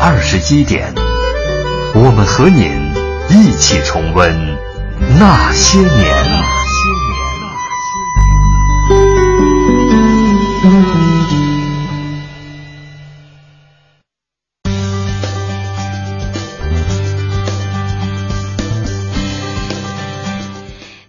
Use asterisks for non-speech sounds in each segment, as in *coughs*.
二十一点，我们和您一起重温那些年。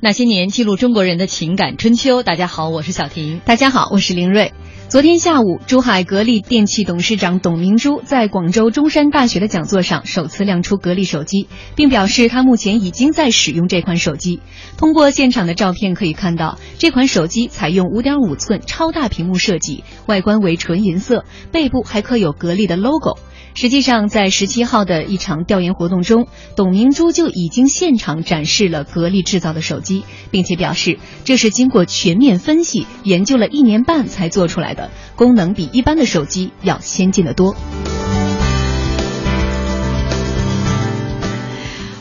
那些年记录中国人的情感春秋。大家好，我是小婷。大家好，我是林瑞。昨天下午，珠海格力电器董事长董明珠在广州中山大学的讲座上首次亮出格力手机，并表示他目前已经在使用这款手机。通过现场的照片可以看到，这款手机采用5.5寸超大屏幕设计，外观为纯银色，背部还刻有格力的 logo。实际上，在十七号的一场调研活动中，董明珠就已经现场展示了格力制造的手机，并且表示这是经过全面分析、研究了一年半才做出来的，功能比一般的手机要先进的多。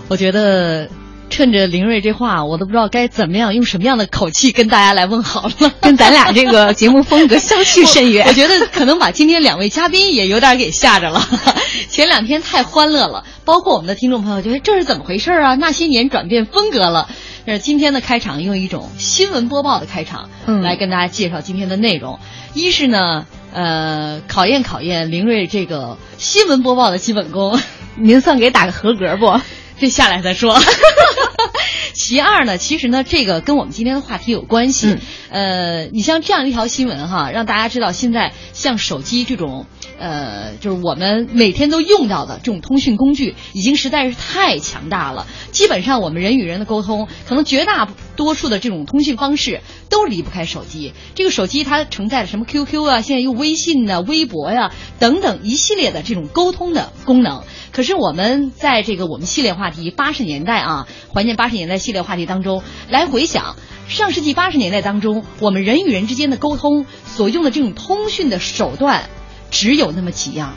我觉得。趁着林瑞这话，我都不知道该怎么样用什么样的口气跟大家来问好了，*laughs* 跟咱俩这个节目风格相去甚远。*laughs* 我觉得可能把今天两位嘉宾也有点给吓着了。*laughs* 前两天太欢乐了，包括我们的听众朋友觉得这是怎么回事啊？那些年转变风格了。但是今天的开场用一种新闻播报的开场，嗯，来跟大家介绍今天的内容。一是呢，呃，考验考验林瑞这个新闻播报的基本功，您算给打个合格不？这下来再说。其二呢，其实呢，这个跟我们今天的话题有关系。嗯、呃，你像这样一条新闻哈，让大家知道现在像手机这种，呃，就是我们每天都用到的这种通讯工具，已经实在是太强大了。基本上我们人与人的沟通，可能绝大多数的这种通讯方式都离不开手机。这个手机它承载了什么 QQ 啊，现在又微信呐、啊、微博呀、啊、等等一系列的这种沟通的功能。可是我们在这个我们系列话题八十年代啊，怀念八十年代系列话题当中来回想上世纪八十年代当中，我们人与人之间的沟通所用的这种通讯的手段，只有那么几样。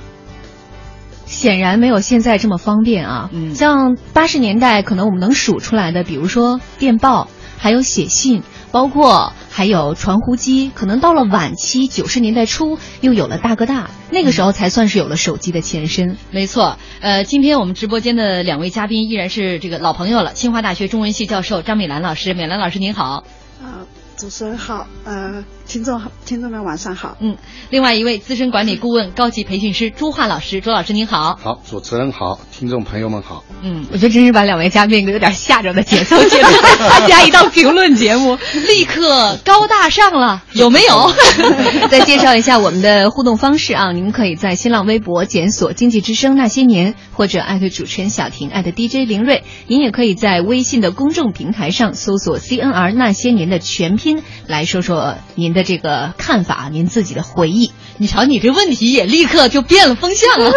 显然没有现在这么方便啊。嗯，像八十年代可能我们能数出来的，比如说电报，还有写信。包括还有传呼机，可能到了晚期九十年代初又有了大哥大，那个时候才算是有了手机的前身。没错，呃，今天我们直播间的两位嘉宾依然是这个老朋友了，清华大学中文系教授张美兰老师，美兰老师您好。啊，主持人好，呃，听众听众们晚上好。嗯，另外一位资深管理顾问、高级培训师朱桦老师，朱老师您好。好，主持人好，听众朋友们好。嗯，我觉得真是把两位嘉宾有点吓着的节奏，接着参加一档评论节目，立刻高大上了，有没有？*laughs* 再介绍一下我们的互动方式啊，您可以在新浪微博检索“经济之声那些年”，或者艾特主持人小婷，艾特 DJ 林睿。您也可以在微信的公众平台上搜索 “CNR 那些年”的全拼，来说说您的这个看法，您自己的回忆。你瞧，你这问题也立刻就变了风向了。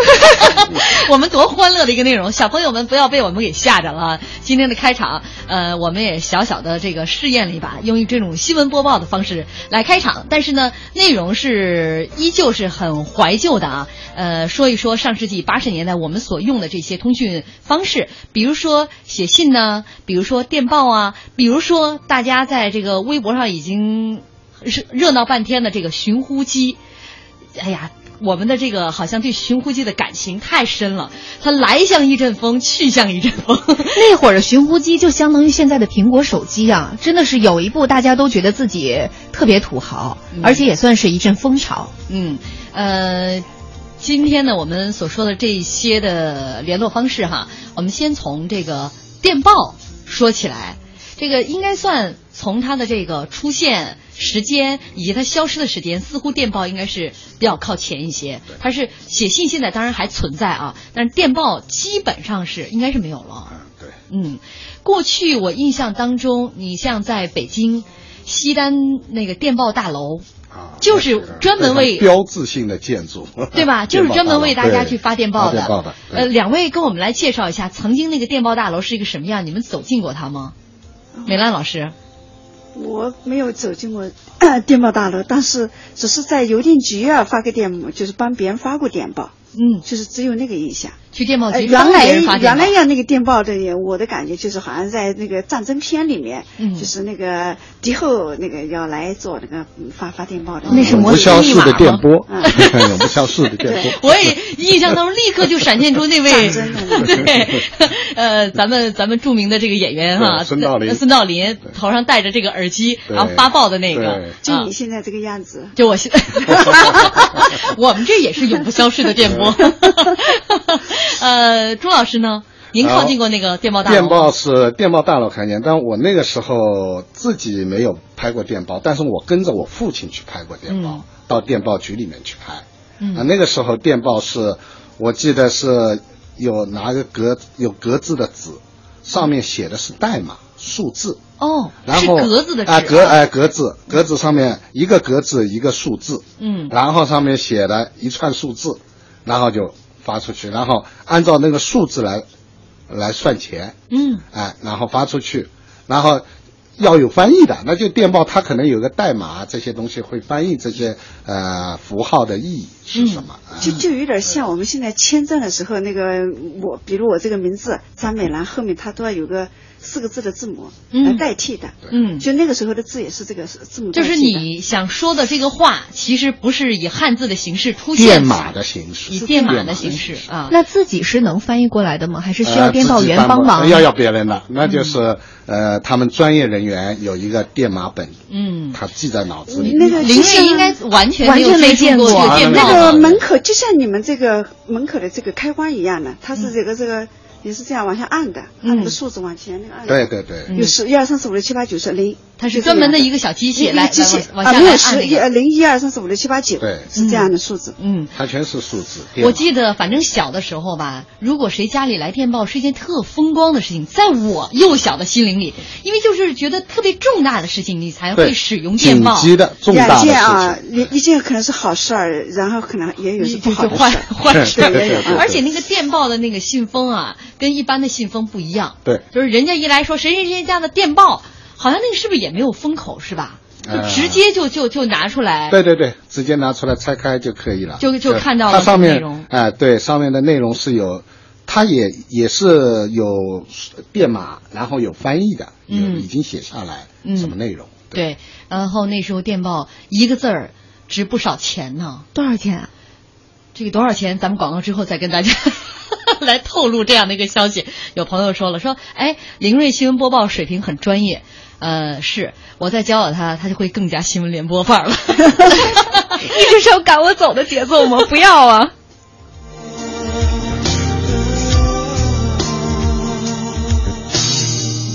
*laughs* 我们多欢乐的一个内容，小朋友们不要被我们给吓着了。今天的开场，呃，我们也小小的这个试验了一把，用这种新闻播报的方式来开场，但是呢，内容是依旧是很怀旧的啊。呃，说一说上世纪八十年代我们所用的这些通讯方式，比如说写信呢，比如说电报啊，比如说大家在这个微博上已经热热闹半天的这个寻呼机。哎呀，我们的这个好像对寻呼机的感情太深了，它来像一阵风，去像一阵风。*laughs* 那会儿的寻呼机就相当于现在的苹果手机啊，真的是有一部大家都觉得自己特别土豪，嗯、而且也算是一阵风潮。嗯，呃，今天呢，我们所说的这些的联络方式哈，我们先从这个电报说起来，这个应该算从它的这个出现。时间以及它消失的时间，似乎电报应该是比较靠前一些。它是写信，现在当然还存在啊，但是电报基本上是应该是没有了。嗯，对，嗯，过去我印象当中，你像在北京西单那个电报大楼啊，就是专门为标志性的建筑，*laughs* 对吧？就是专门为大家去发电报的。电报的。呃，两位跟我们来介绍一下，曾经那个电报大楼是一个什么样？你们走进过它吗？美兰老师，我没有走进过 *coughs* 电报大楼，但是只是在邮电局啊发个电，就是帮别人发过电报。嗯，就是只有那个印象。去电报局原来原来要那个电报的，我的感觉就是好像在那个战争片里面，就是那个敌后那个要来做那个发发电报的。那是不消逝的电波，永不消逝的电波。*laughs* *laughs* 我也印象当中立刻就闪现出那位 *laughs* 对，呃，咱们咱们著名的这个演员哈，孙道林，孙道林头上戴着这个耳机，然后发报的那个，就你现在这个样子，就我现，我们这也是永不消逝的电波。*laughs* 呃，朱老师呢？您靠近过那个电报大楼？电报是电报大楼看见，但我那个时候自己没有拍过电报，但是我跟着我父亲去拍过电报，到电报局里面去拍。嗯，啊，那个时候电报是，我记得是有拿个格有格子的纸，上面写的是代码数字。哦，然后格子的纸啊，格哎格子格子上面一个格子一个数字。嗯，然后上面写了一串数字，然后就。发出去，然后按照那个数字来，来算钱。嗯，哎，然后发出去，然后要有翻译的，那就电报它可能有个代码，这些东西会翻译这些呃符号的意义是什么？就就有点像我们现在签证的时候，那个我比如我这个名字张美兰后面它都要有个。四个字的字母来代替的，嗯，就那个时候的字也是这个字母。就是你想说的这个话，其实不是以汉字的形式出现，电码的形式，以电码的形式啊。那自己是能翻译过来的吗？还是需要编报员帮忙？要要别人的，那就是呃，他们专业人员有一个电码本，嗯，他记在脑子里。那个林睿应该完全完全没见过那个门口，就像你们这个门口的这个开关一样的，它是这个这个。也是这样往下按的，按那个数字往前那个按。对对对。有十一二三四五六七八九十零，它是专门的一个小机器来机器往下按。没有十一零一二三四五六七八九，对，是这样的数字。嗯，它全是数字。我记得，反正小的时候吧，如果谁家里来电报，是一件特风光的事情。在我幼小的心灵里，因为就是觉得特别重大的事情，你才会使用电报。紧急的重大的事情啊，一件可能是好事儿，然后可能也有是不好的坏坏事也有。而且那个电报的那个信封啊，跟一般的信封。不一样，对，就是人家一来说谁谁谁家的电报，好像那个是不是也没有封口是吧？就直接就就就拿出来，对对对，直接拿出来拆开就可以了，就就看到它上面内容。哎，对，上面的内容是有，它也也是有编码，然后有翻译的，有已经写下来什么内容。对，然后那时候电报一个字儿值不少钱呢，多少钱啊？这个多少钱？咱们广告之后再跟大家。*laughs* 来透露这样的一个消息，有朋友说了，说哎，林睿新闻播报水平很专业，呃是我再教导他他就会更加新闻联播范儿了。*laughs* 一直是要赶我走的节奏吗？不要啊。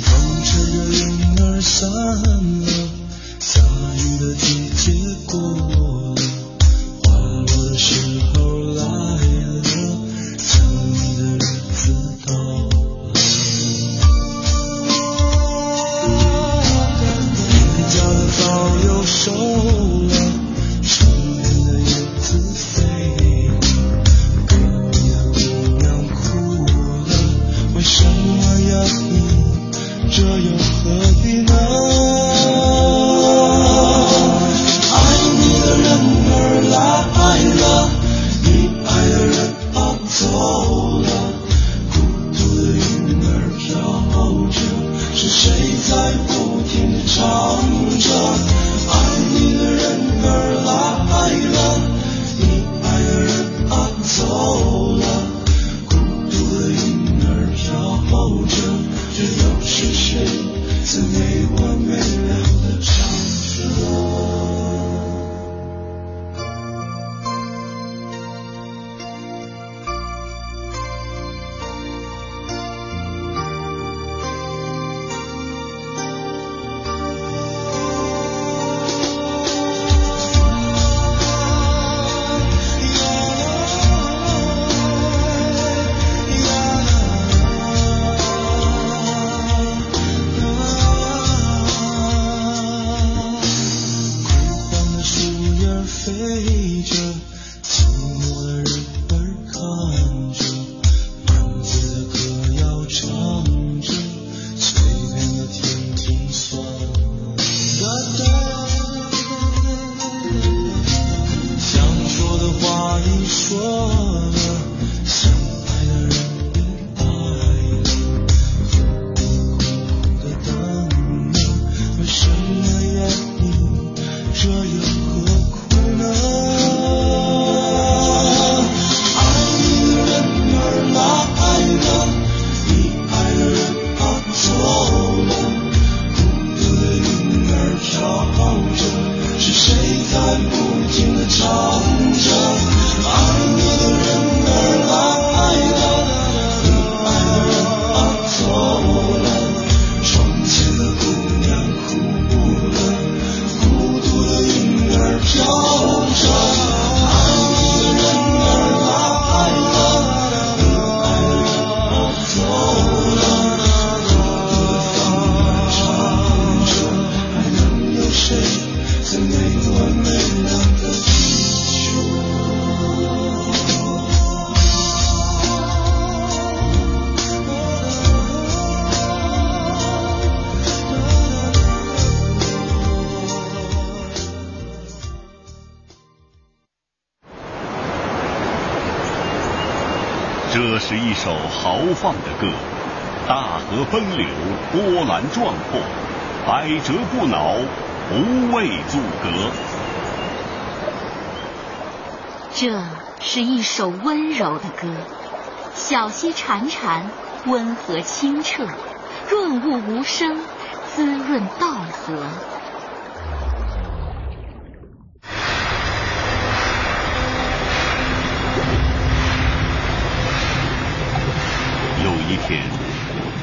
风吹云儿散只有约定，这又何？奔流，波澜壮阔，百折不挠，不畏阻隔。这是一首温柔的歌，小溪潺潺，温和清澈，润物无声，滋润稻禾。有一天，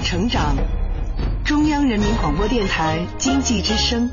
成长，中央人民广播电台经济之声。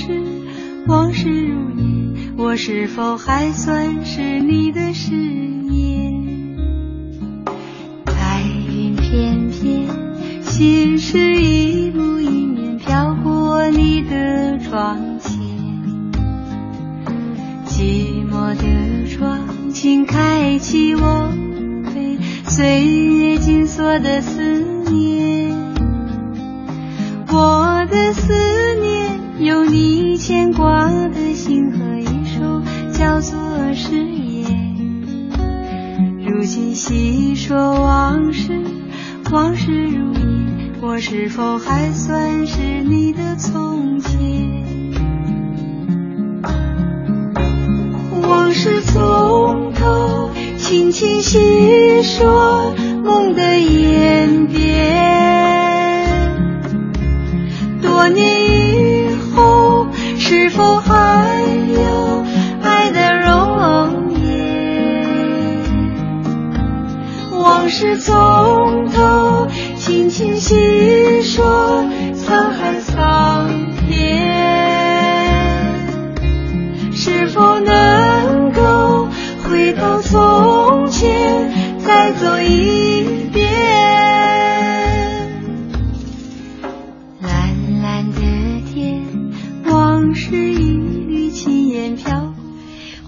事，往事如烟，我是否还算是你的誓言？白云片片，心事一幕一面飘过你的窗前。寂寞的窗，请开启我被岁月紧锁的思念。情和一首叫做誓言。如今细说往事，往事如烟，我是否还算是你的从前？往事从头，轻轻细说梦的演变。多年以后，是否还是从头，轻轻细说沧海桑田。是否能够回到从前，再走一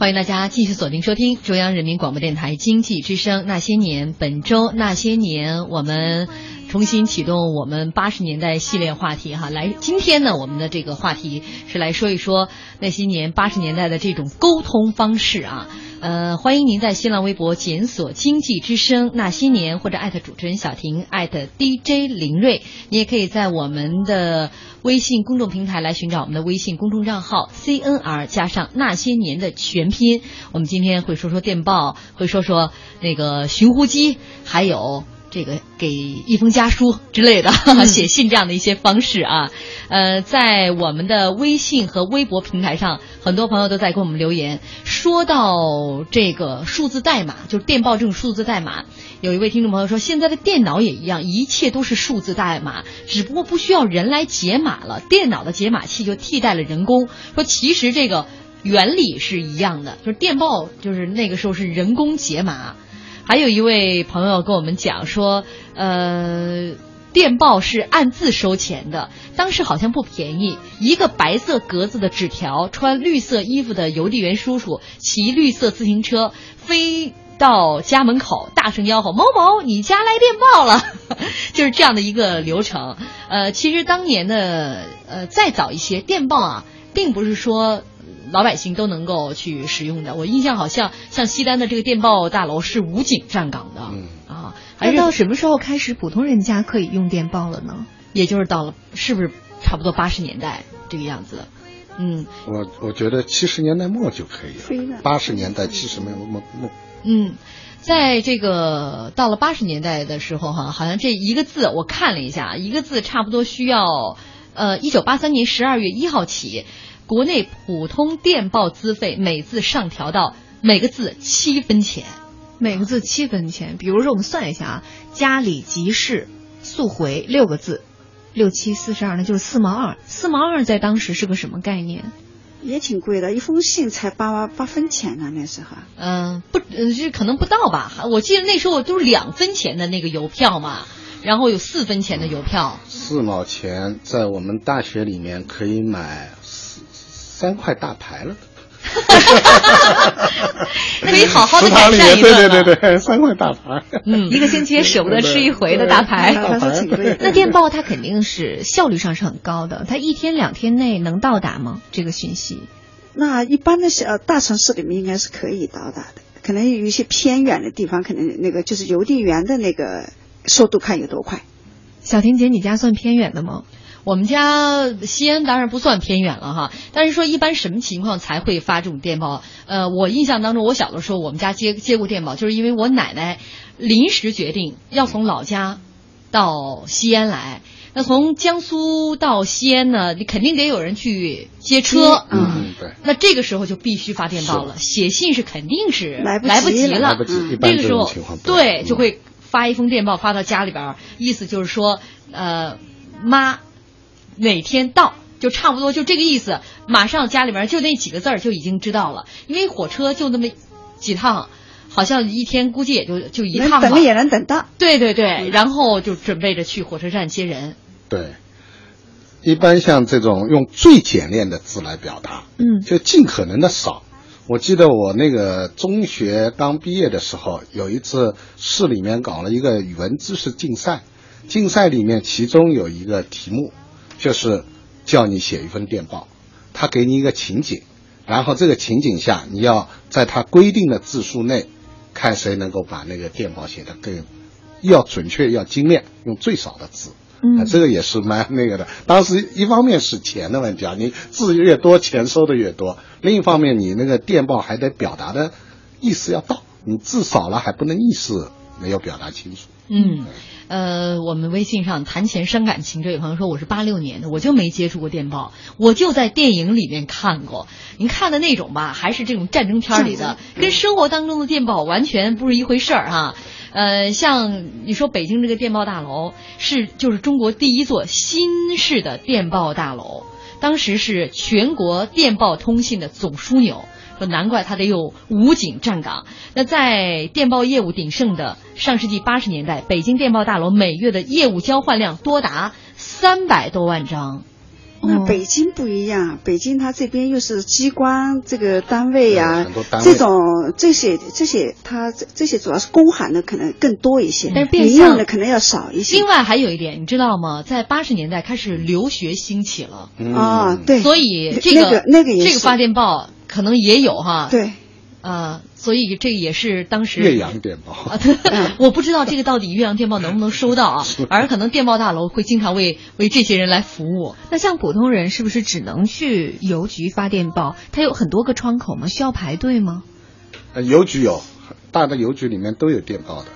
欢迎大家继续锁定收听中央人民广播电台经济之声《那些年》，本周《那些年》，我们重新启动我们八十年代系列话题哈。来，今天呢，我们的这个话题是来说一说那些年八十年代的这种沟通方式啊。呃，欢迎您在新浪微博检索“经济之声那些年”或者艾特主持人小婷，艾特 DJ 林睿。你也可以在我们的微信公众平台来寻找我们的微信公众账号 CNR 加上那些年的全拼。我们今天会说说电报，会说说那个寻呼机，还有。这个给一封家书之类的、*laughs* 写信这样的一些方式啊，呃，在我们的微信和微博平台上，很多朋友都在给我们留言。说到这个数字代码，就是电报这种数字代码，有一位听众朋友说，现在的电脑也一样，一切都是数字代码，只不过不需要人来解码了，电脑的解码器就替代了人工。说其实这个原理是一样的，就是电报就是那个时候是人工解码。还有一位朋友跟我们讲说，呃，电报是按字收钱的，当时好像不便宜。一个白色格子的纸条，穿绿色衣服的邮递员叔叔骑绿色自行车飞到家门口，大声吆喝：“某某，你家来电报了！” *laughs* 就是这样的一个流程。呃，其实当年的呃再早一些，电报啊，并不是说老百姓都能够去使用的。我印象好像像西单的这个电报大楼是武警站岗的。嗯啊，那到什么时候开始普通人家可以用电报了呢？也就是到了是不是差不多八十年代这个样子？嗯，我我觉得七十年代末就可以了了，八十年代七十年代末末。嗯，在这个到了八十年代的时候哈，好像这一个字我看了一下，一个字差不多需要呃一九八三年十二月一号起，国内普通电报资费每字上调到每个字七分钱。每个字七分钱。比如说，我们算一下啊，家里急事速回六个字，六七四十二，那就是四毛二。四毛二在当时是个什么概念？也挺贵的，一封信才八八分钱呢，那时候。嗯，不，呃，这可能不到吧？我记得那时候都是两分钱的那个邮票嘛，然后有四分钱的邮票。四毛钱在我们大学里面可以买四三块大牌了。*laughs* 可以好好的改善一对顿了。对对对，三块大牌。嗯，一个星期也舍不得吃一回的大牌。那电报它肯定是效率上是很高的，它一天两天内能到达吗？这个讯息？那一般的小大城市里面应该是可以到达的，可能有一些偏远的地方，可能那个就是邮递员的那个速度看有多快。小婷姐，你家算偏远的吗？我们家西安当然不算偏远了哈，但是说一般什么情况才会发这种电报？呃，我印象当中，我小的时候我们家接接过电报，就是因为我奶奶临时决定要从老家到西安来。那从江苏到西安呢，你肯定得有人去接车，嗯，对。那这个时候就必须发电报了，写信是肯定是来不及来不及了。来不及，一般这这个时候对嗯。就会发一封电报发到家里边儿，意思就是说，呃，妈哪天到，就差不多就这个意思。马上家里面就那几个字儿就已经知道了，因为火车就那么几趟，好像一天估计也就就一趟吧能等。也能等到。对对对，然后就准备着去火车站接人。对。一般像这种用最简练的字来表达，嗯就尽可能的少。我记得我那个中学刚毕业的时候，有一次市里面搞了一个语文知识竞赛，竞赛里面其中有一个题目，就是叫你写一份电报，他给你一个情景，然后这个情景下你要在他规定的字数内，看谁能够把那个电报写得更要准确、要精炼，用最少的字。嗯啊，这个也是蛮那个的。当时一方面是钱的问题啊，你字越多，钱收的越多；另一方面，你那个电报还得表达的意思要到，你字少了还不能意思没有表达清楚。嗯，呃，我们微信上谈钱伤感情这位朋友说我是八六年的，我就没接触过电报，我就在电影里面看过。您看的那种吧，还是这种战争片里的，跟生活当中的电报完全不是一回事儿哈。呃，像你说北京这个电报大楼是就是中国第一座新式的电报大楼，当时是全国电报通信的总枢纽。说难怪他得有武警站岗。那在电报业务鼎盛的上世纪八十年代，北京电报大楼每月的业务交换量多达三百多万张。那北京不一样，北京它这边又是机关这个单位呀、这种这些这些它这这些主要是公函的可能更多一些，但是变民用相的可能要少一些。另外还有一点，你知道吗？在八十年代开始留学兴起了，嗯啊，对，所以这那个那个也是这个发电报可能也有哈。对，啊、所以这个也是当时岳阳电报。啊，*laughs* 我不知道这个到底岳阳电报能不能收到啊，*laughs* 而可能电报大楼会经常为为这些人来服务。那像普通人是不是只能去邮局发电报？它有很多个窗口吗？需要排队吗？呃邮局有，大的邮局里面都有电报的。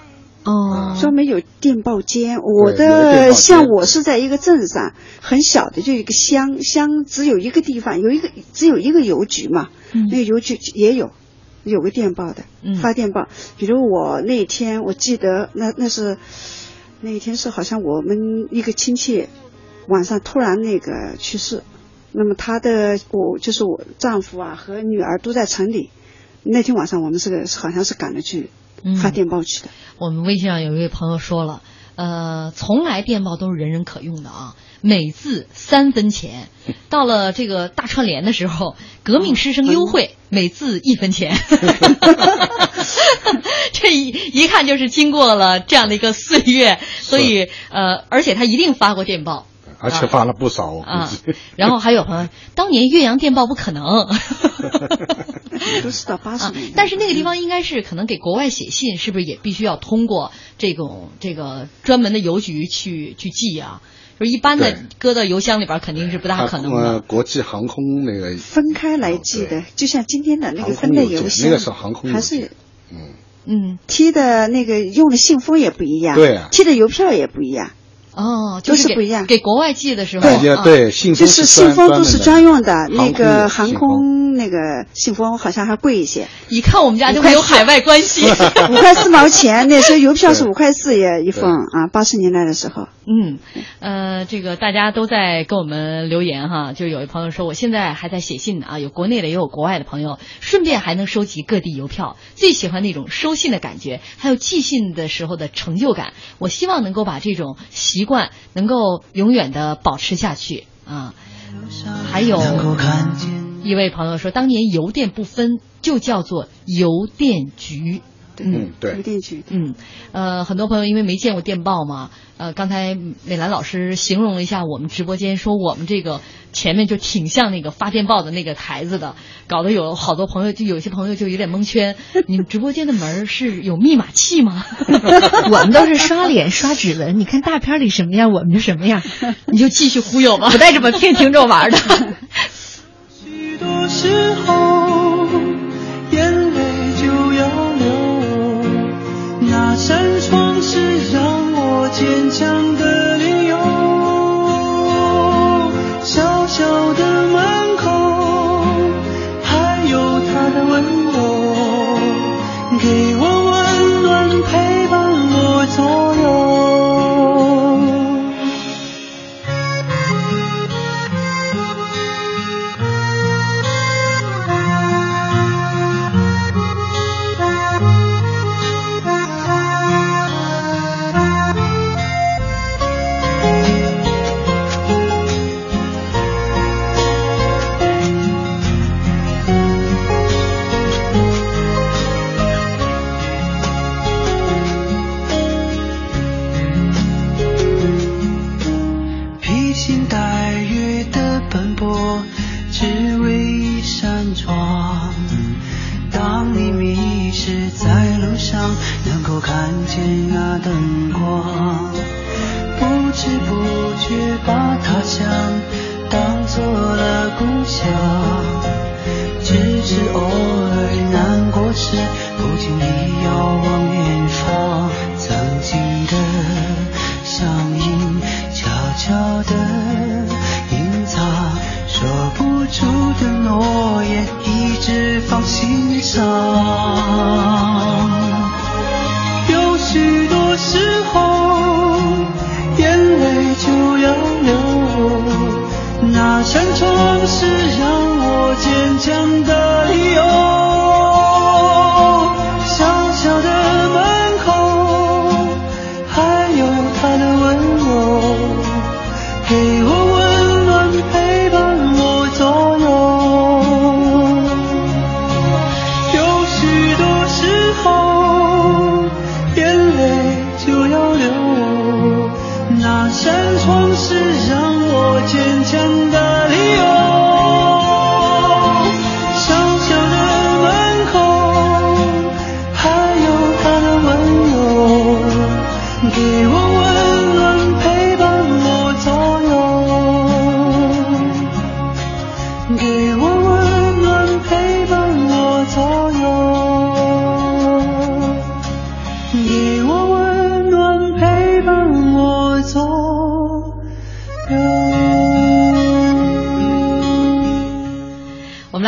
哦，专门有电报间。我的像我是在一个镇上，很小的，就一个乡乡，只有一个地方，有一个只有一个邮局嘛，嗯那个邮局也有。有个电报的嗯，发电报。比如我那天，我记得那那是那一天是好像我们一个亲戚晚上突然那个去世，那么他的我就是我丈夫啊和女儿都在城里。那天晚上我们是个好像是赶着去嗯发电报去的。我们微信上有一位朋友说了，呃，从来电报都是人人可用的啊，每字三分钱。到了这个大串联的时候，革命师生优惠，每字一分钱。*laughs* 这一一看就是经过了这样的一个岁月，所以呃，而且他一定发过电报。而且发了不少，我啊，然后还有朋友，当年岳阳电报不可能，都是到八十年，但是那个地方应该是可能给国外写信，是不是也必须要通过这种这个专门的邮局去去寄啊？就是一般的搁到邮箱里边肯定是不大可能的。国际航空那个分开来寄的，就像今天的那个分类邮箱，那个是航空还是嗯。嗯。贴的那个用的信封也不一样，对啊，贴的邮票也不一样。哦，都是不一样。给国外寄的时候，对对，信封就是信封都是专用的，那个航空那个信封好像还贵一些。*laughs* 一看我们家就没有海外关系，*laughs* 五块四毛钱，*laughs* 那时候邮票是五块四也一封啊，八十年代的时候。嗯，呃，这个大家都在跟我们留言哈，就有一朋友说，我现在还在写信呢啊，有国内的也有国外的朋友，顺便还能收集各地邮票，最喜欢那种收信的感觉，还有寄信的时候的成就感。我希望能够把这种习惯能够永远的保持下去啊。还有一位朋友说，当年邮电不分，就叫做邮电局。嗯，对，邮电局。嗯，呃，很多朋友因为没见过电报嘛，呃，刚才美兰老师形容了一下我们直播间，说我们这个前面就挺像那个发电报的那个台子的，搞得有好多朋友，就有些朋友就有点蒙圈。你们直播间的门是有密码器吗？*laughs* 我们都是刷脸刷指纹，你看大片里什么样，我们就什么样，*laughs* 你就继续忽悠吧，不带这么骗听众玩的。*laughs* 许多时候，扇窗是让我坚强的理由，小小的门口，还有他的温柔，给我温暖，陪伴我走。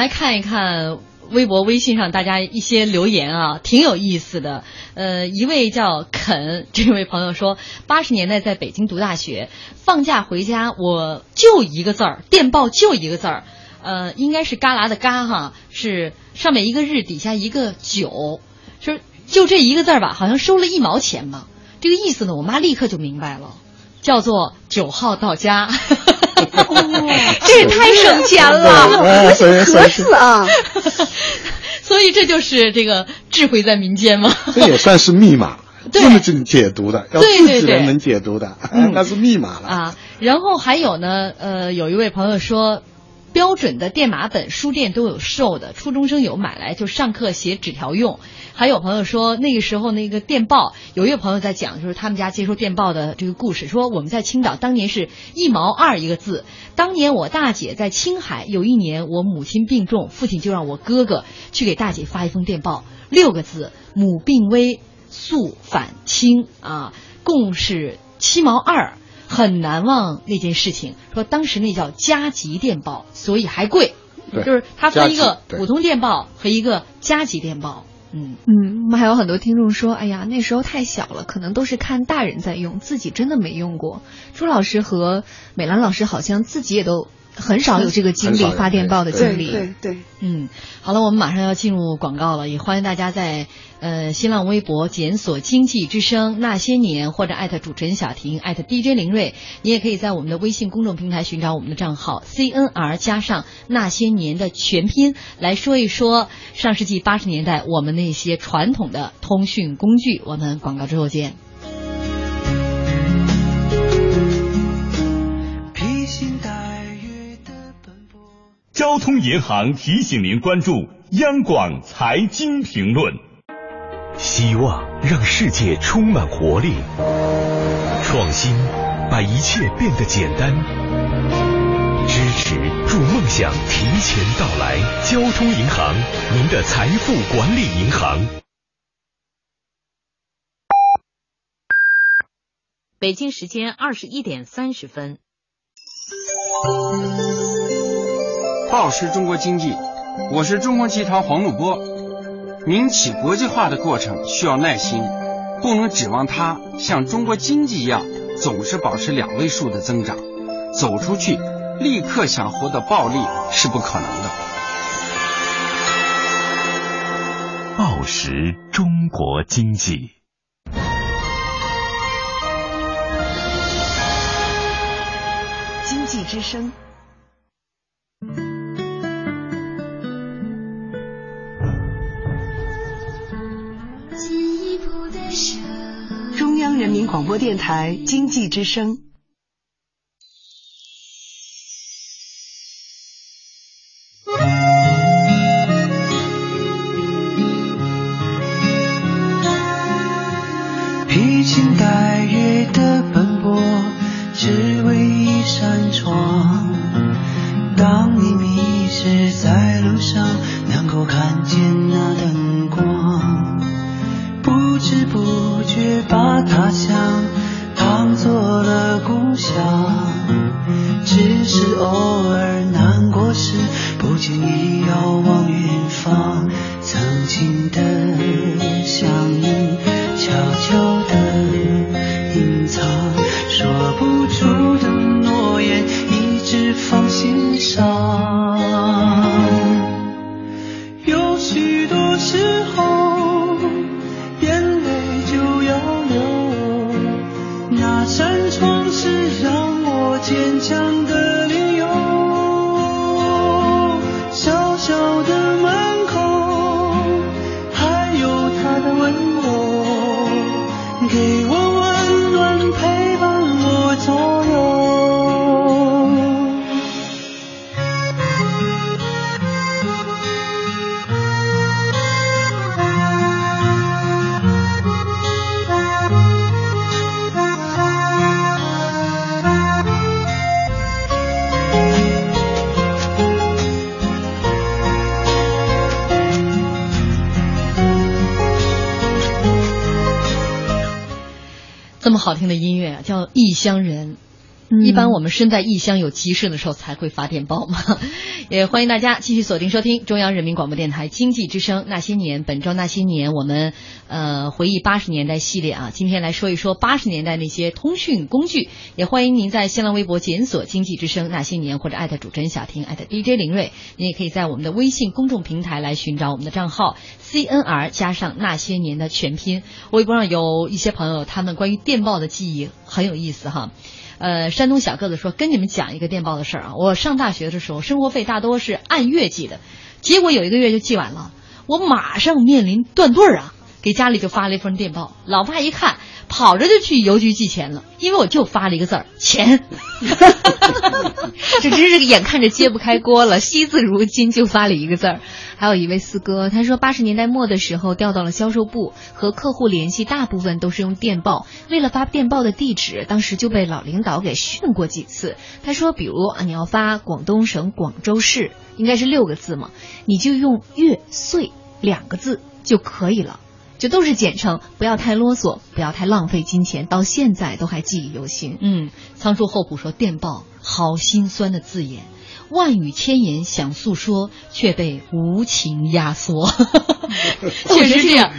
看一看微博、微信上大家一些留言啊，挺有意思的。呃，一位叫肯 *laughs* 这位朋友说，八十年代在北京读大学，放假回家我就一个字儿，电报就一个字儿，呃，应该是旮旯的旮哈，是上面一个日，底下一个九，说就这一个字儿吧，好像收了一毛钱嘛。这个意思呢，我妈立刻就明白了，叫做九号到家。*laughs* *laughs* 这也太省钱了，合适啊！*laughs* 所以这就是这个智慧在民间嘛。这也算是密码，*laughs* 这么去解读的，要自己人能解读的，那是密码了啊。然后还有呢，呃，有一位朋友说。标准的电码本，书店都有售的，初中生有买来就上课写纸条用。还有朋友说，那个时候那个电报，有一个朋友在讲，就是他们家接收电报的这个故事，说我们在青岛当年是一毛二一个字。当年我大姐在青海，有一年我母亲病重，父亲就让我哥哥去给大姐发一封电报，六个字：母病危，速返青啊，共是七毛二。很难忘那件事情，说当时那叫加急电报，所以还贵，就是它分一个普通电报和一个加急电报。嗯嗯，我们还有很多听众说，哎呀，那时候太小了，可能都是看大人在用，自己真的没用过。朱老师和美兰老师好像自己也都。很少有这个经历发电报的经历，对对，嗯，好了，我们马上要进入广告了，也欢迎大家在呃新浪微博检索“经济之声那些年”或者艾特主持人小婷艾特 DJ 林睿，你也可以在我们的微信公众平台寻找我们的账号 CNR 加上那些年的全拼，来说一说上世纪八十年代我们那些传统的通讯工具。我们广告之后见。交通银行提醒您关注央广财经评论。希望让世界充满活力，创新把一切变得简单，支持助梦想提前到来。交通银行，您的财富管理银行。北京时间二十一点三十分。报时中国经济，我是中国集团黄怒波。民企国际化的过程需要耐心，不能指望它像中国经济一样总是保持两位数的增长，走出去立刻想获得暴利是不可能的。暴食中国经济，经济之声。中央人民广播电台经济之声。披星戴月的奔波，只为一扇窗。当你迷失在叫《异乡人》。一般我们身在异乡有急事的时候才会发电报嘛。也欢迎大家继续锁定收听中央人民广播电台经济之声《那些年》，本周《那些年》，我们呃回忆八十年代系列啊，今天来说一说八十年代那些通讯工具。也欢迎您在新浪微博检索“经济之声那些年”或者艾特主持人小婷艾特 DJ 林睿，您也可以在我们的微信公众平台来寻找我们的账号 CNR 加上那些年的全拼。微博上有一些朋友，他们关于电报的记忆很有意思哈。呃，山东小个子说，跟你们讲一个电报的事儿啊。我上大学的时候，生活费大多是按月寄的，结果有一个月就寄完了，我马上面临断顿儿啊，给家里就发了一封电报。老爸一看，跑着就去邮局寄钱了，因为我就发了一个字儿钱。*laughs* 这真是眼看着揭不开锅了，惜字如金就发了一个字儿。还有一位四哥，他说八十年代末的时候调到了销售部，和客户联系大部分都是用电报。为了发电报的地址，当时就被老领导给训过几次。他说，比如啊，你要发广东省广州市，应该是六个字嘛，你就用月岁两个字就可以了。这都是简称，不要太啰嗦，不要太浪费金钱。到现在都还记忆犹新。嗯，仓鼠厚虎说电报好心酸的字眼。万语千言想诉说，却被无情压缩。*laughs* 确实这样，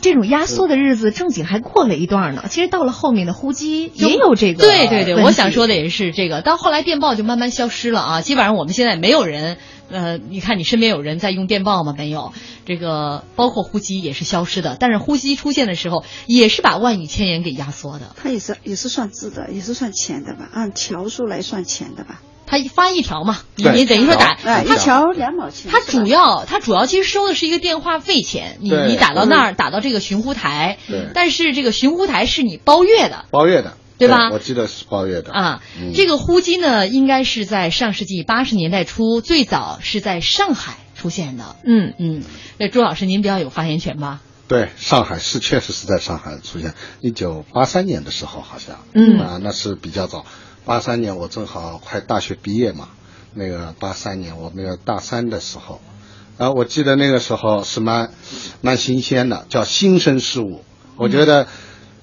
这种压缩的日子正经还过了一段呢。其实到了后面的呼机也有这个。对对对，我想说的也是这个。到后来电报就慢慢消失了啊，基本上我们现在没有人，呃，你看你身边有人在用电报吗？没有。这个包括呼吸也是消失的，但是呼吸出现的时候，也是把万语千言给压缩的。它也是也是算字的，也是算钱的吧？按条数来算钱的吧？他发一条嘛，你你等于说打一条两毛钱。他主要他主要其实收的是一个电话费钱，你你打到那儿打到这个寻呼台，但是这个寻呼台是你包月的，包月的，对吧？我记得是包月的啊。这个呼机呢，应该是在上世纪八十年代初，最早是在上海出现的。嗯嗯，那朱老师您比较有发言权吧？对，上海是确实是在上海出现，一九八三年的时候好像，嗯啊，那是比较早。八三年我正好快大学毕业嘛，那个八三年我那个大三的时候，啊，我记得那个时候是蛮蛮新鲜的，叫新生事物。我觉得，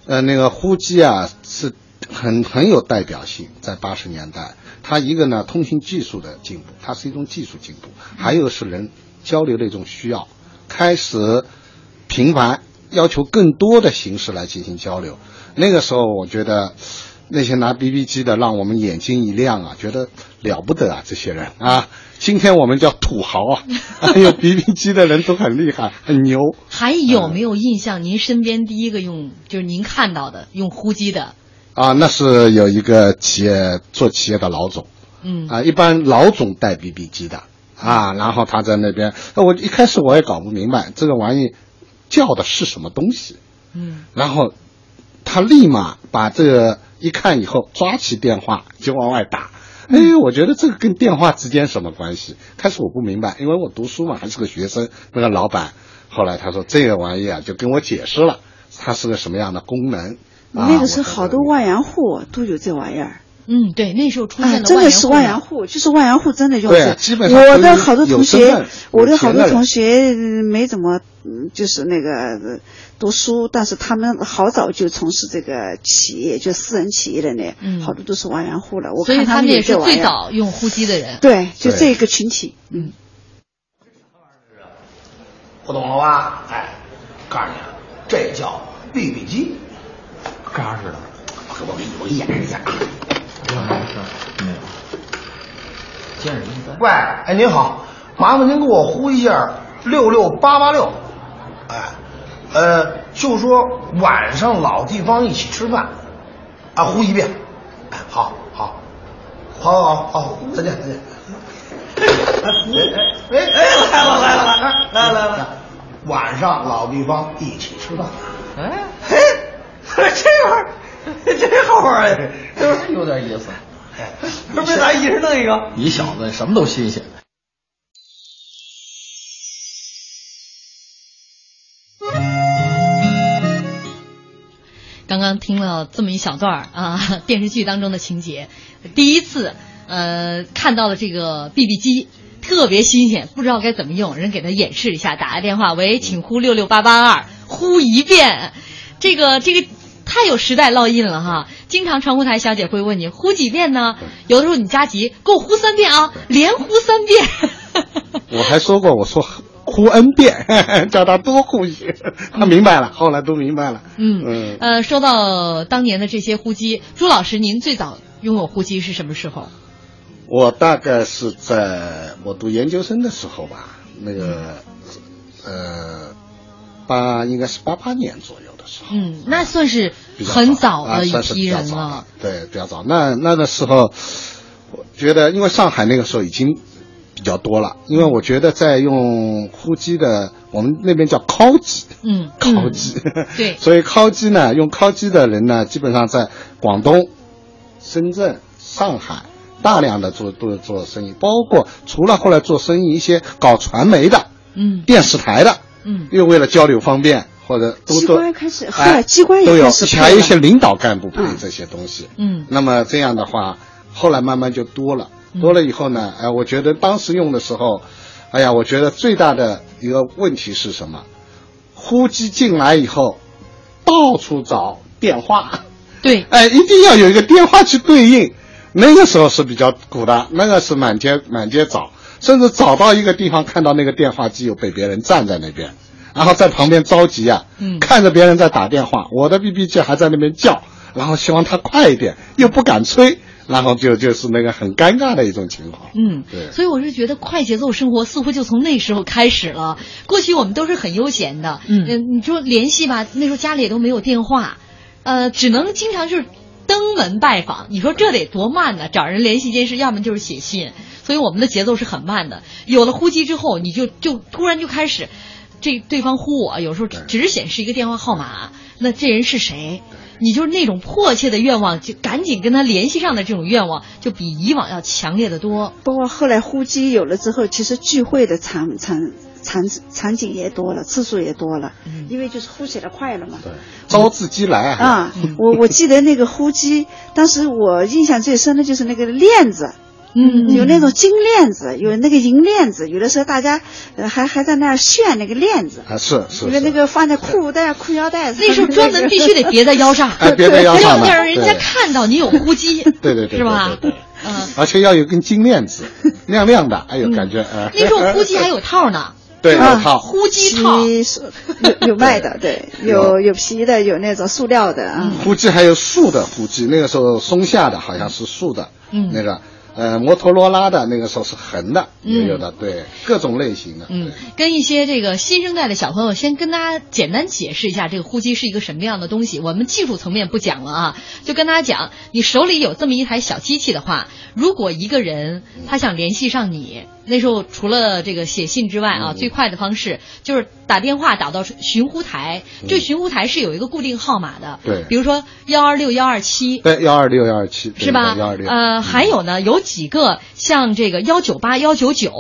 呃，那个呼机啊是很很有代表性，在八十年代，它一个呢通信技术的进步，它是一种技术进步，还有是人交流的一种需要，开始频繁，要求更多的形式来进行交流。那个时候我觉得。那些拿 BB 机的，让我们眼睛一亮啊，觉得了不得啊！这些人啊，今天我们叫土豪啊，还有 BB 机的人都很厉害，很牛。还有没有印象？您身边第一个用，就是您看到的用呼机的？啊，那是有一个企业做企业的老总，嗯啊，一般老总带 BB 机的啊，然后他在那边，我一开始我也搞不明白这个玩意叫的是什么东西，嗯，然后他立马把这个。一看以后，抓起电话就往外打。哎，我觉得这个跟电话之间什么关系？开始我不明白，因为我读书嘛，还是个学生。那个老板后来他说这个玩意啊，就跟我解释了，它是个什么样的功能。那个时候好多万元户都有这玩意儿。嗯，对，那时候出现的真的是万元户，就是万元户真的用这。基本上我的好多同学，我的好多同学没怎么，就是那个。读书，但是他们好早就从事这个企业，就私人企业的那，好多都是万元户了。我看他们也是最早用呼机的人。对，就这个群体。嗯。不懂了吧？哎，告诉你，这叫 BB 机。干啥似的？我说我给你我演一下。没事，没有。见人在。喂，哎，您好，麻烦您给我呼一下六六八八六。哎。呃，就说晚上老地方一起吃饭，啊，呼一遍，哎，好好，好好好，再见再见。哎哎哎，来了来了来了来了来了，晚上老地方一起吃饭，哎嘿，*laughs* 这玩意儿 *laughs* 真好玩哎，*laughs* 有点意思。哎，不是咱一人弄一个？你小子什么都新鲜。刚刚听了这么一小段啊，电视剧当中的情节，第一次呃看到了这个 BB 机，特别新鲜，不知道该怎么用，人给他演示一下，打个电话，喂，请呼六六八八二，呼一遍，这个这个。太有时代烙印了哈。经常传呼台小姐会问你呼几遍呢？有的时候你加急，给我呼三遍啊，连呼三遍。*laughs* 我还说过，我说呼 n 遍，*laughs* 叫他多呼些，他明白了，后来都明白了。嗯嗯，呃，说到当年的这些呼机，朱老师，您最早拥有呼机是什么时候？我大概是在我读研究生的时候吧，那个呃八应该是八八年左右的时候。嗯，那算是很早啊的一批人了。对，比较早。那那个时候，我觉得因为上海那个时候已经比较多了，因为我觉得在用呼机的，我们那边叫敲机，嗯，敲机。对 *laughs* 所以敲机呢，用敲机的人呢，基本上在广东、深圳、上海大量的做都做生意，包括除了后来做生意一些搞传媒的、嗯电视台的，嗯，又为了交流方便或者都机都开始，后哎来机关也都有，还有一些领导干部配这些东西。嗯。那么这样的话，后来慢慢就多了，嗯。多了以后呢，哎，我觉得当时用的时候，哎呀，我觉得最大的一个问题是什么？呼机进来以后，到处找电话，对，*laughs* 哎，一定要有一个电话去对应。那个时候是比较苦的，那个是满街满街找，甚至找到一个地方，看到那个电话机又被别人站在那边，然后在旁边着急啊，嗯看着别人在打电话，我的 BB 机还在那边叫，然后希望他快一点，又不敢催，然后就就是那个很尴尬的一种情况。嗯，对所以我是觉得快节奏生活似乎就从那时候开始了。过去我们都是很悠闲的，嗯呃你说联系吧，那时候家里也都没有电话，呃，只能经常就是登门拜访。你说这得多慢呢？找人联系一件事，要么就是写信，所以我们的节奏是很慢的。有了呼机之后，你就就突然就开始，这对方呼我，有时候只只显示一个电话号码，那这人是谁？你就是那种迫切的愿望，就赶紧跟他联系上的这种愿望，就比以往要强烈的多。包括后来呼机有了之后，其实聚会的场场场场景也多了，次数也多了，因为就是呼起来快了嘛。对，招自己来啊，我我记得那个呼机，当时我印象最深的就是那个链子。嗯，有那种金链子，有那个银链子，有的时候大家呃还还在那儿炫那个链子，啊是是因为那个放在裤带、裤腰带上，那时候专门必须得别在腰上，哎别在腰上的。要让人家看到你有呼机，*laughs* 对对对，是吧？嗯，而且要有根金链子，*laughs* 亮亮的，哎呦，感觉呃。那时候呼机还有套呢，对，套。呼机套，*laughs* 有有卖的，对，有。有皮的，有那种塑料的啊。呼机还有竖的呼机，那个时候松下的好像是竖的，嗯。那个呃摩托罗拉的那个时候是横的，有的，对，各种类型的。嗯，跟一些这个新生代的小朋友，先跟大家简单解释一下这个呼机是一个什么样的东西。我们技术层面不讲了啊，就跟大家讲，你手里有这么一台小机器的话，如果一个人他想联系上你，那时候除了这个写信之外啊，最快的方式就是打电话打到寻呼台。这寻呼台是有一个固定号码的，对比如说幺二六幺二七，对，幺二六幺二七是吧？幺二六。呃，还有呢，有几个像这个幺九八幺九九。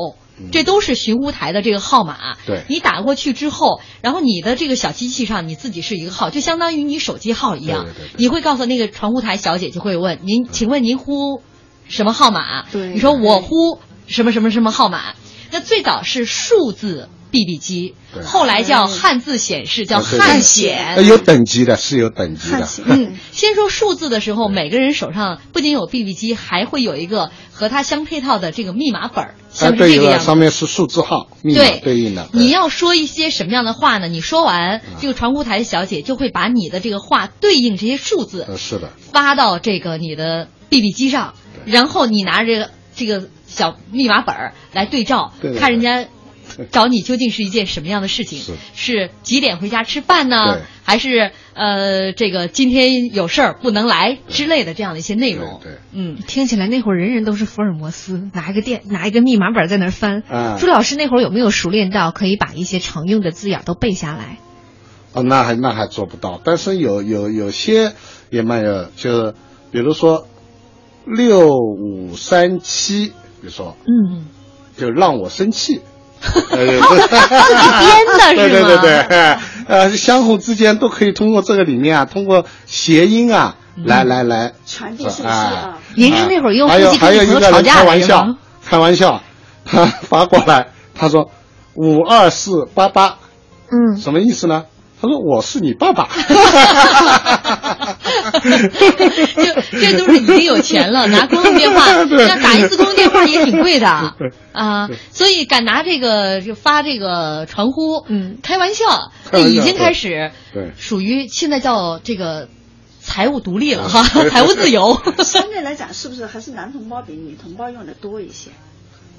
这都是寻呼台的这个号码，对你打过去之后，然后你的这个小机器上你自己是一个号，就相当于你手机号一样。对对对你会告诉那个传呼台小姐就会问您，请问您呼什么号码？对你说我呼什么什么什么号码。那最早是数字 BB 机，后来叫汉字显示，叫汉呃显。有等级的，是有等级的。嗯，*laughs* 先说数字的时候，每个人手上不仅有 BB 机，还会有一个和它相配套的这个密码本儿，啊，像是对了，这个样子。上面是数字号，密码对对应的。你要说一些什么样的话呢？你说完，这个传呼台小姐就会把你的这个话对应这些数字呃，是的，发到这个你的 BB 机上，然后你拿着这个这个小密码本儿来对照，对对对看人家找你究竟是一件什么样的事情？是是几点回家吃饭呢？还是呃这个今天有事儿不能来之类的这样的一些内容？对对嗯，听起来那会儿人人都是福尔摩斯，拿一个电拿一个密码本在那儿翻。啊朱老师那会儿有没有熟练到可以把一些常用的字眼都背下来？哦，那还那还做不到，但是有有有些也蛮有，就是比如说六五三七，比如说嗯，就让我生气。呃，自己编的是吗对对对对，哎 *laughs* 呃，相互之间都可以通过这个里面啊，通过谐音啊，来来来传递信息。您是那会儿用还有呼机还有一个人朋友吵架开玩笑 *laughs* 开玩笑，他发过来，他说五二四八八，嗯，什么意思呢？他说我是你爸爸。*laughs* 就这都是已经有钱了，拿公用电话，*laughs* 那打一次公用电话也挺贵的 *laughs* 啊，所以敢拿这个就发这个传呼，嗯，开玩笑，那已经开始对，属于现在叫这个财务独立了哈，财务自由。相对来讲，是不是还是男同胞比女同胞用的多一些？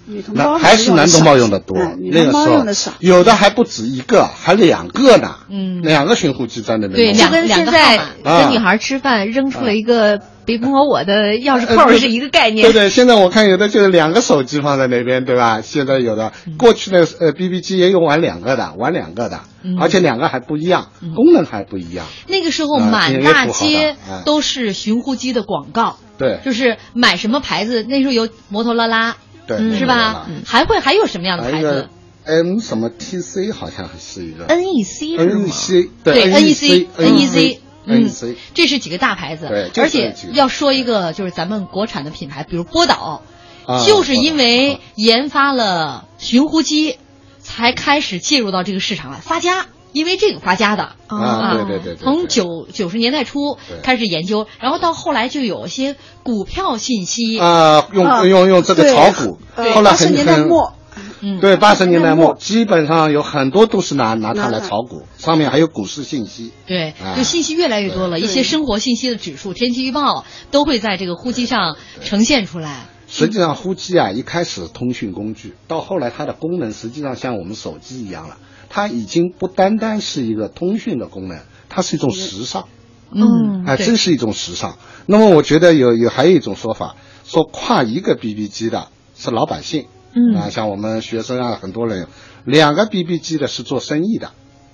女同胞那还是男同胞用的多，嗯女那个时候同胞用的少。有的还不止一个，还两个呢。嗯，两个寻呼机在那边对。就跟现在啊跟女孩吃饭扔出了一个别摸我的钥匙扣是一个概念。对对，现在我看有的就是两个手机放在那边，对吧？现在有的，过去的呃 BB 机也有玩两个的，玩两个的，嗯而且两个还不一样，功能还不一样。那个时候啊满大街都是寻呼机的广告，对就是买什么牌子，那时候有摩托罗拉，对嗯。是吧？还会还有什么样的牌子？M 什么 TC 好像是一个？NEC 是吗？NEC 对 NEC NEC 嗯 NEC，这是几个大牌子。对，而且要说一个就是咱们国产的品牌，比如波导，啊就是因为研发了寻呼机，才开始介入到这个市场来发家。因为这个发家的啊对对对对从九九十年代初开始研究，然后到后来就有一些股票信息啊，用啊用用这个炒股，对后来80很年代很末，嗯。对，八十年代末基本上有很多都是拿拿它来炒股，上面还有股市信息。对，哎就信息越来越多了，一些生活信息的指数、天气预报都会在这个呼机上呈现出来。实际上，呼机啊，一开始通讯工具，到后来它的功能实际上像我们手机一样了，它已经不单单是一个通讯的功能，它是一种时尚。嗯哎，真是一种时尚。那么我觉得有有还有一种说法，说跨一个 BB 机的是老百姓，嗯啊，像我们学生啊，很多人两个 BB 机的是做生意的，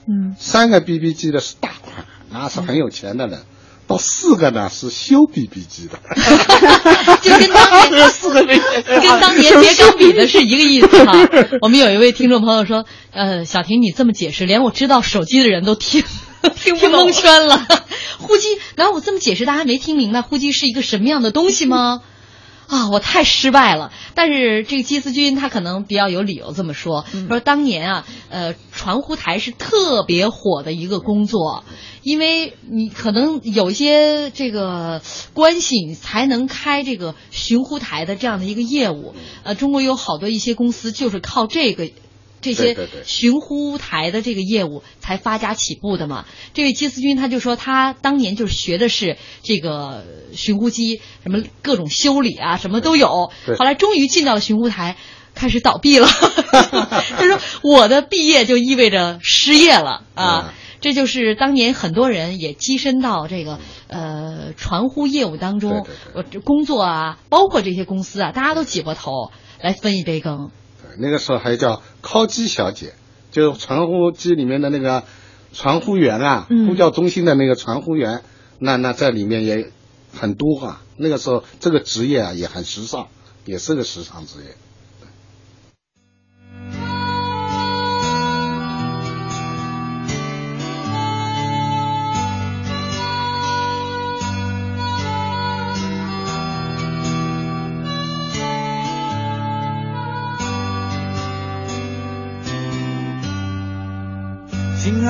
嗯，三个 BB 机的是大款，那是很有钱的人。到四个呢是修 BB 机的，*laughs* 就跟当年 *laughs* 四个跟当年 *laughs* 叠钢笔的是一个意思哈。我们有一位听众朋友说，呃，小婷你这么解释，连我知道手机的人都听听蒙圈了。呼机，然后我这么解释，大家没听明白呼机是一个什么样的东西吗？啊，我太失败了。但是这个季思君他可能比较有理由这么说，说当年啊，呃，传呼台是特别火的一个工作，因为你可能有一些这个关系，你才能开这个寻呼台的这样的一个业务。呃，中国有好多一些公司就是靠这个。这些寻呼台的这个业务才发家起步的嘛。这位季思军他就说，他当年就是学的是这个寻呼机，什么各种修理啊，什么都有。对后来终于进到了寻呼台，开始倒闭了。*laughs* 他说我的毕业就意味着失业了啊。这就是当年很多人也跻身到这个呃传呼业务当中，呃这工作啊，包括这些公司啊，大家都挤过头来分一杯羹。那个时候还叫敲机小姐，就传呼机里面的那个传呼员啊，嗯呼叫中心的那个传呼员，那那在里面也很多啊。那个时候这个职业啊也很时尚，也是个时尚职业。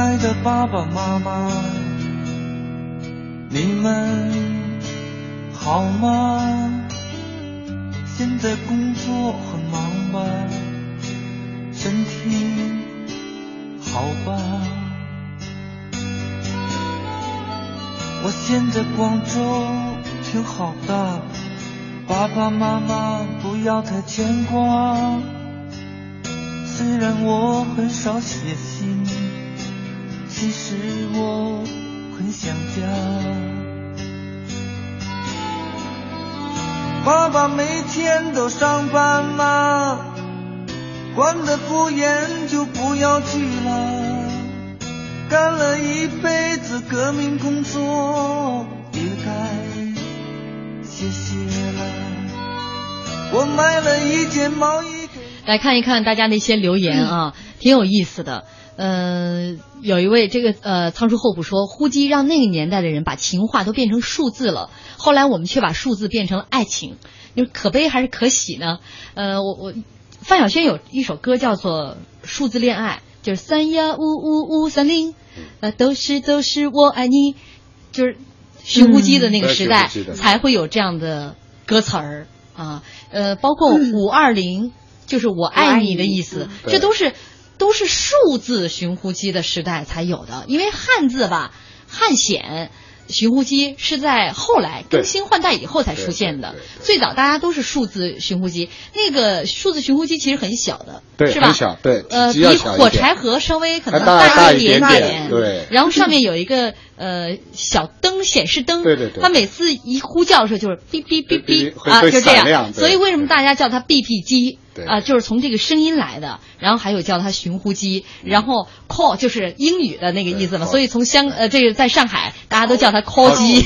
亲爱的爸爸妈妈，你们好吗？现在工作很忙吧？身体好吧？我现在广州挺好的，爸爸妈妈不要太牵挂。虽然我很少写信，其实我很想家。爸爸每天都上班吗？管得不严就不要去了。干了一辈子革命工作，也该歇歇了。我买了一件毛衣。来看一看大家那些留言啊，挺有意思的。呃，有一位这个呃仓鼠后补说，呼机让那个年代的人把情话都变成数字了，后来我们却把数字变成了爱情，你说可悲还是可喜呢？呃，我我范晓萱有一首歌叫做《数字恋爱》，就是三幺五五五三零，呃，都是都是我爱你，就是寻呼机的那个时代、才会有这样的歌词儿啊，呃，包括五二零，就是我爱你的意思，这都是都是数字寻呼机的时代才有的，因为汉字吧，汉显。寻呼机是在后来更新换代以后才出现的，最早大家都是数字寻呼机。那个数字寻呼机其实很小的，对是吧？很小对呃，比火柴盒稍微可能大大一点点对然后上面有一个呃小灯显示灯，对对对它每次一呼叫的时候就是哔哔哔哔啊，就这样。所以为什么大家叫它 BP 机？对啊，就是从这个声音来的。然后还有叫它寻呼机，然后 call 就是英语的那个意思嘛。所以从香呃这个在上海大家都叫它 call 机，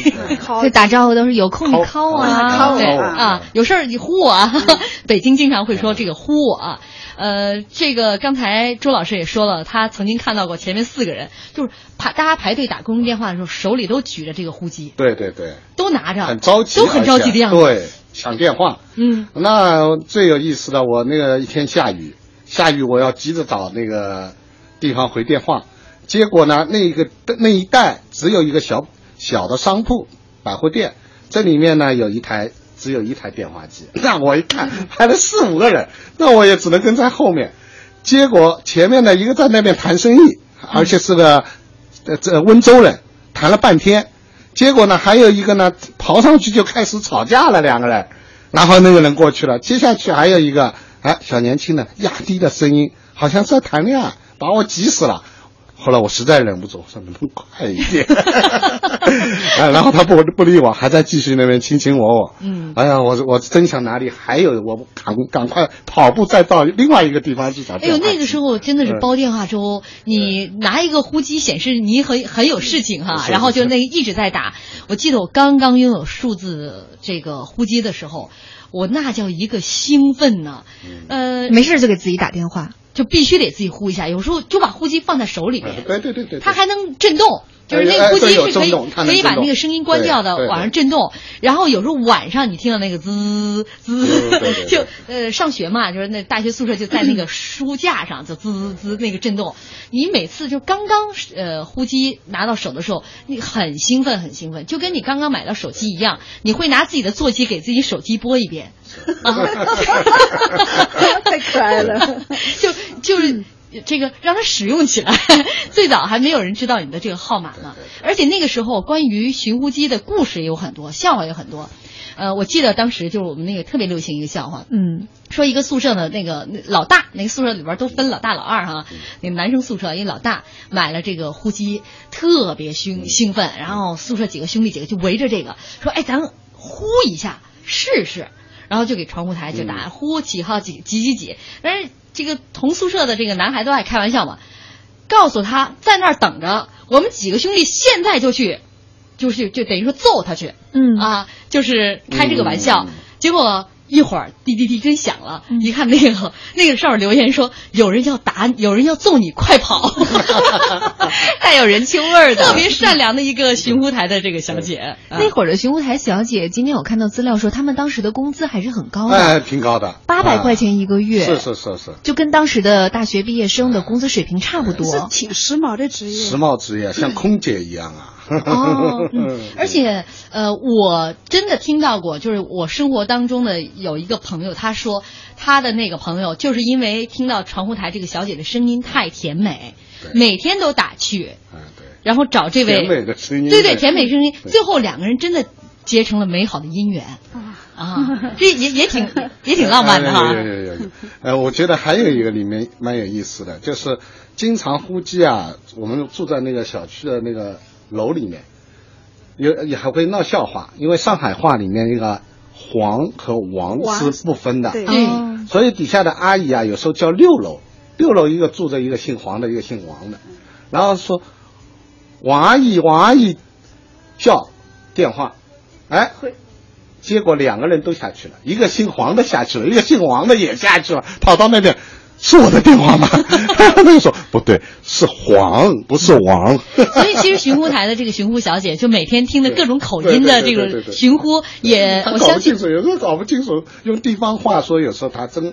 就打招呼都是有空你 call 啊，对啊，有事儿你呼我啊。*laughs* 北京经常会说这个呼我啊。呃，这个刚才周老师也说了，他曾经看到过前面四个人，就是排大家排队打公用电话的时候，手里都举着这个呼机，对对对，都拿着，很着急，都很着急的样子。对，抢电话。嗯，那最有意思的，我那个一天下雨，下雨我要急着找那个地方回电话，结果呢，那个那一带只有一个小小的商铺百货店，这里面呢有一台只有一台电话机，那我一看排了四五个人，那我也只能跟在后面，结果前面的一个在那边谈生意，而且是个呃这温州人，谈了半天。结果呢，还有一个呢，跑上去就开始吵架了，两个人，然后那个人过去了，接下去还有一个，哎，小年轻的压低的声音，好像是在谈恋爱，把我急死了。后来我实在忍不住，我说能不能快一点？哎，*laughs* *laughs* 然后他不不理我，还在继续那边卿卿我我。嗯，哎呀，我我真想哪里还有，我赶赶快跑步再到另外一个地方去找哎呦。那个时候真的是嗯煲电话粥，你拿一个呼机显示你很很有事情哈，是然后就那一直在打。我记得我刚刚拥有数字这个呼机的时候，我那叫一个兴奋呐，呃，没事就给自己打电话，就必须得自己呼一下，有时候就把呼机放在手里边，对对对对，它还能震动。就是那哎个呼机是可以可以把那个声音关掉的，往上震动。然后有时候晚上你听到那个滋滋 *laughs* 就呃上学嘛，就是那大学宿舍就在那个书架上就滋滋滋那个震动。你每次就刚刚呃呼机拿到手的时候，你很兴奋很兴奋，就跟你刚刚买到手机一样，你会拿自己的座机给自己手机拨一遍。*laughs* *laughs* 太可爱了，就就是这个让它使用起来。*laughs* 最早还没有人知道你的这个号码呢，而且那个时候关于寻呼机的故事也有很多，笑话也很多。呃，我记得当时就是我们那个特别流行一个笑话，嗯，说一个宿舍的那个老大，那个宿舍里边都分老大老二哈，那个男生宿舍一老大买了这个呼机，特别兴兴奋，然后宿舍几个兄弟几个就围着这个说，哎，咱呼一下试试。然后就给传呼台就打呼几号几几几几，但是这个同宿舍的这个男孩都爱开玩笑嘛，告诉他在那儿等着，我们几个兄弟现在就去，就去就等于说揍他去，嗯啊，就是开这个玩笑，结果。一会儿滴滴滴真响了，一看那个 *laughs* 那个上面留言说有人要打，有人要揍你，快跑！*laughs* 带有人情味儿的，特别善良的一个寻呼台的这个小姐。啊。那会儿的寻呼台小姐，今天我看到资料说，他们当时的工资还是很高的，哎，挺高的，八百块钱一个月，是是是是，就跟当时的大学毕业生的工资水平差不多，是挺时髦的职业。时髦职业，像空姐一样啊。哦，嗯，*laughs* 而且呃，我真的听到过，就是我生活当中的有一个朋友，他说他的那个朋友就是因为听到传呼台这个小姐的声音太甜美，每天都打趣，然后找这位甜美的声音，对对，甜美声音，最后两个人真的结成了美好的姻缘。啊，这也也挺 *laughs* 也挺浪漫的哈。有有有有，呃，我觉得还有一个里面蛮有意思的，就是经常呼机啊，我们住在那个小区的那个楼里面，有也还会闹笑话，因为上海话里面那个黄和王是不分的，对哦所以底下的阿姨啊，有时候叫六楼，六楼一个住着一个姓黄的，一个姓王的，然后说王阿姨，王阿姨叫电话，哎，结果两个人都下去了，一个姓黄的下去了，一个姓王的也下去了，跑到那边。是我的电话吗？*laughs* 那个说不对，是黄，不是王。*laughs* 所以其实寻呼台的这个寻呼小姐，就每天听的各种口音的这个寻呼，也他我相信搞不清楚，有时候搞不清楚，用地方话说，有时候他真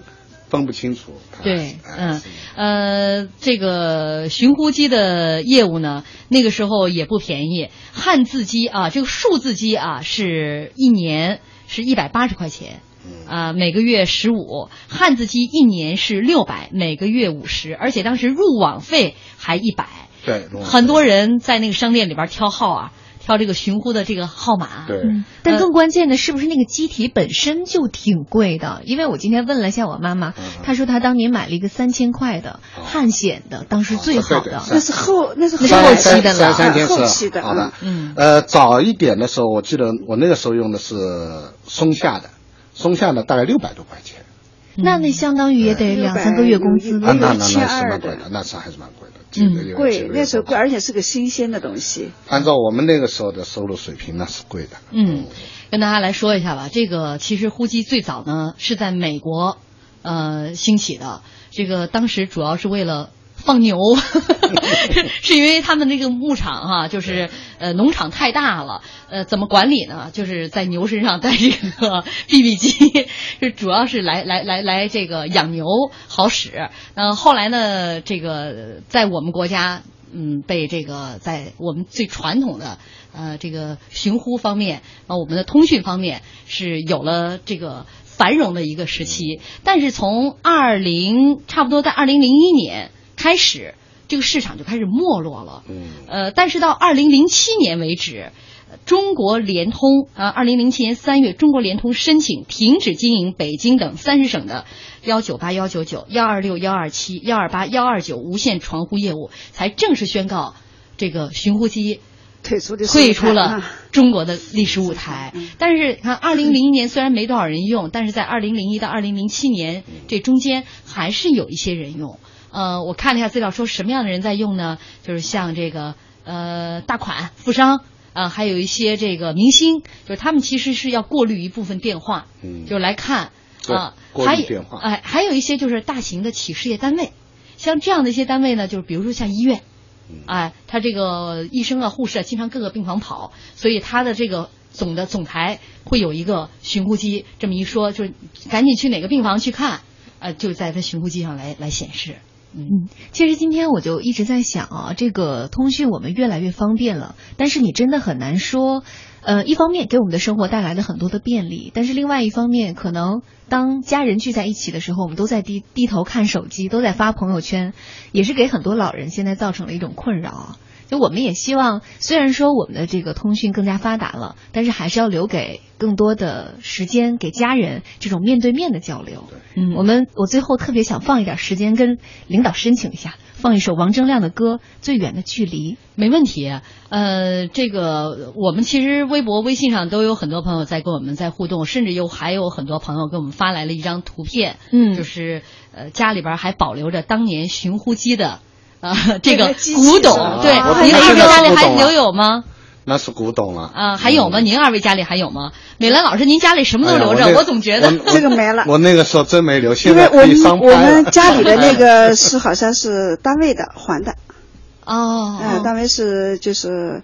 分不清楚。对，嗯，呃，这个寻呼机的业务呢，那个时候也不便宜。汉字机啊，这个数字机啊，是一年是一百八十块钱，啊，每个月十五；汉字机一年是六百，每个月五十，而且当时入网费还一百。对，很多人在那个商店里边挑号啊。挑这个寻呼的这个号码，对，但更关键的是不是那个机体本身就挺贵的？因为我今天问了一下我妈妈，她说她当年买了一个三千块的汉显的，当时最好的，那是后那是那是后期的了，三千后期的，好的，嗯，呃，早一点的时候，我记得我那个时候用的是松下的，松下呢大概六百多块钱，那那相当于也得两三个月工资，那那那是蛮贵的，那是还是蛮贵的。嗯，贵，那时候贵，而且是个新鲜的东西。按照我们那个时候的收入水平，那是贵的。嗯，跟大家来说一下吧。这个其实呼机最早呢是在美国，呃兴起的。这个当时主要是为了放牛，*laughs* 是因为他们那个牧场哈，就是呃农场太大了，呃怎么管理呢？就是在牛身上带这个 BB 机，是主要是来来来来这个养牛好使。呃后来呢，这个在我们国家，嗯，被这个在我们最传统的呃这个寻呼方面啊，我们的通讯方面是有了这个繁荣的一个时期。但是从二零差不多在二零零一年开始。这个市场就开始没落了，嗯，呃，但是到二零零七年为止，中国联通啊，二零零七年三月，中国联通申请停止经营北京等三十省的幺九八幺九九、幺二六幺二七、幺二八幺二九无线传呼业务，才正式宣告这个寻呼机退出的退出了中国的历史舞台。但是看二零零一年虽然没多少人用，但是在二零零一到二零零七年这中间还是有一些人用。呃，我看了一下资料，说什么样的人在用呢？就是像这个呃大款富商啊，还有一些这个明星，就是他们其实是要过滤一部分电话，嗯，就来看啊，过还滤电话，哎，还有一些就是大型的企事业单位，像这样的一些单位呢，就是比如说像医院，哎，他这个医生啊、护士啊，经常各个病房跑，所以他的这个总的总台会有一个寻呼机，这么一说，就是赶紧去哪个病房去看，呃，就在他寻呼机上来来显示。嗯，其实今天我就一直在想啊，这个通讯我们越来越方便了，但是你真的很难说，呃，一方面给我们的生活带来了很多的便利，但是另外一方面，可能当家人聚在一起的时候，我们都在低低头看手机，都在发朋友圈，也是给很多老人现在造成了一种困扰。就我们也希望，虽然说我们的这个通讯更加发达了，但是还是要留给更多的时间给家人这种面对面的交流。嗯，我们我最后特别想放一点时间跟领导申请一下，放一首王铮亮的歌《最远的距离》。没问题。呃，这个我们其实微博、微信上都有很多朋友在跟我们在互动，甚至有还有很多朋友给我们发来了一张图片，嗯，就是呃家里边还保留着当年寻呼机的。啊，这个 *laughs* 古董，对，您二位家里还留有吗？那是古董了。啊，还有吗？您二位家里还有吗？美兰老师，您家里什么都留着？我总觉得这个没了。我那个时候真没留，现在可以商拍我们家里的那个是好像是单位的还的。哦。嗯，单位是就是，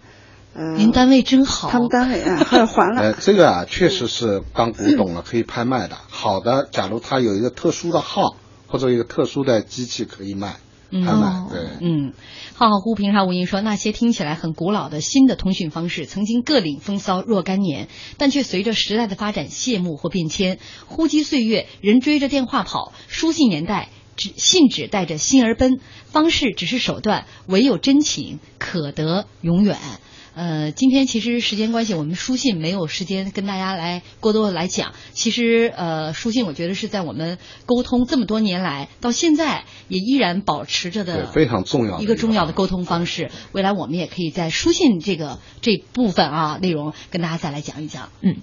呃。您单位真好。他们单位啊，后来还了。*laughs* 呃，这个啊，确实是当古董了，可以拍卖的。好的，假如它有一个特殊的号或者一个特殊的机器可以卖。拍卖，对，嗯，浩浩乎平沙无垠说，那些听起来很古老的新的通讯方式，曾经各领风骚若干年，但却随着时代的发展谢幕或变迁。呼机岁月，人追着电话跑；书信年代，纸信纸带着心而奔。方式只是手段，唯有真情可得永远。呃，今天其实时间关系，我们书信没有时间跟大家来过多的来讲。其实呃，书信我觉得是在我们沟通这么多年来，到现在也依然保持着的非常重要一个重要的沟通方式。未来我们也可以在书信这个这部分啊内容跟大家再来讲一讲。嗯。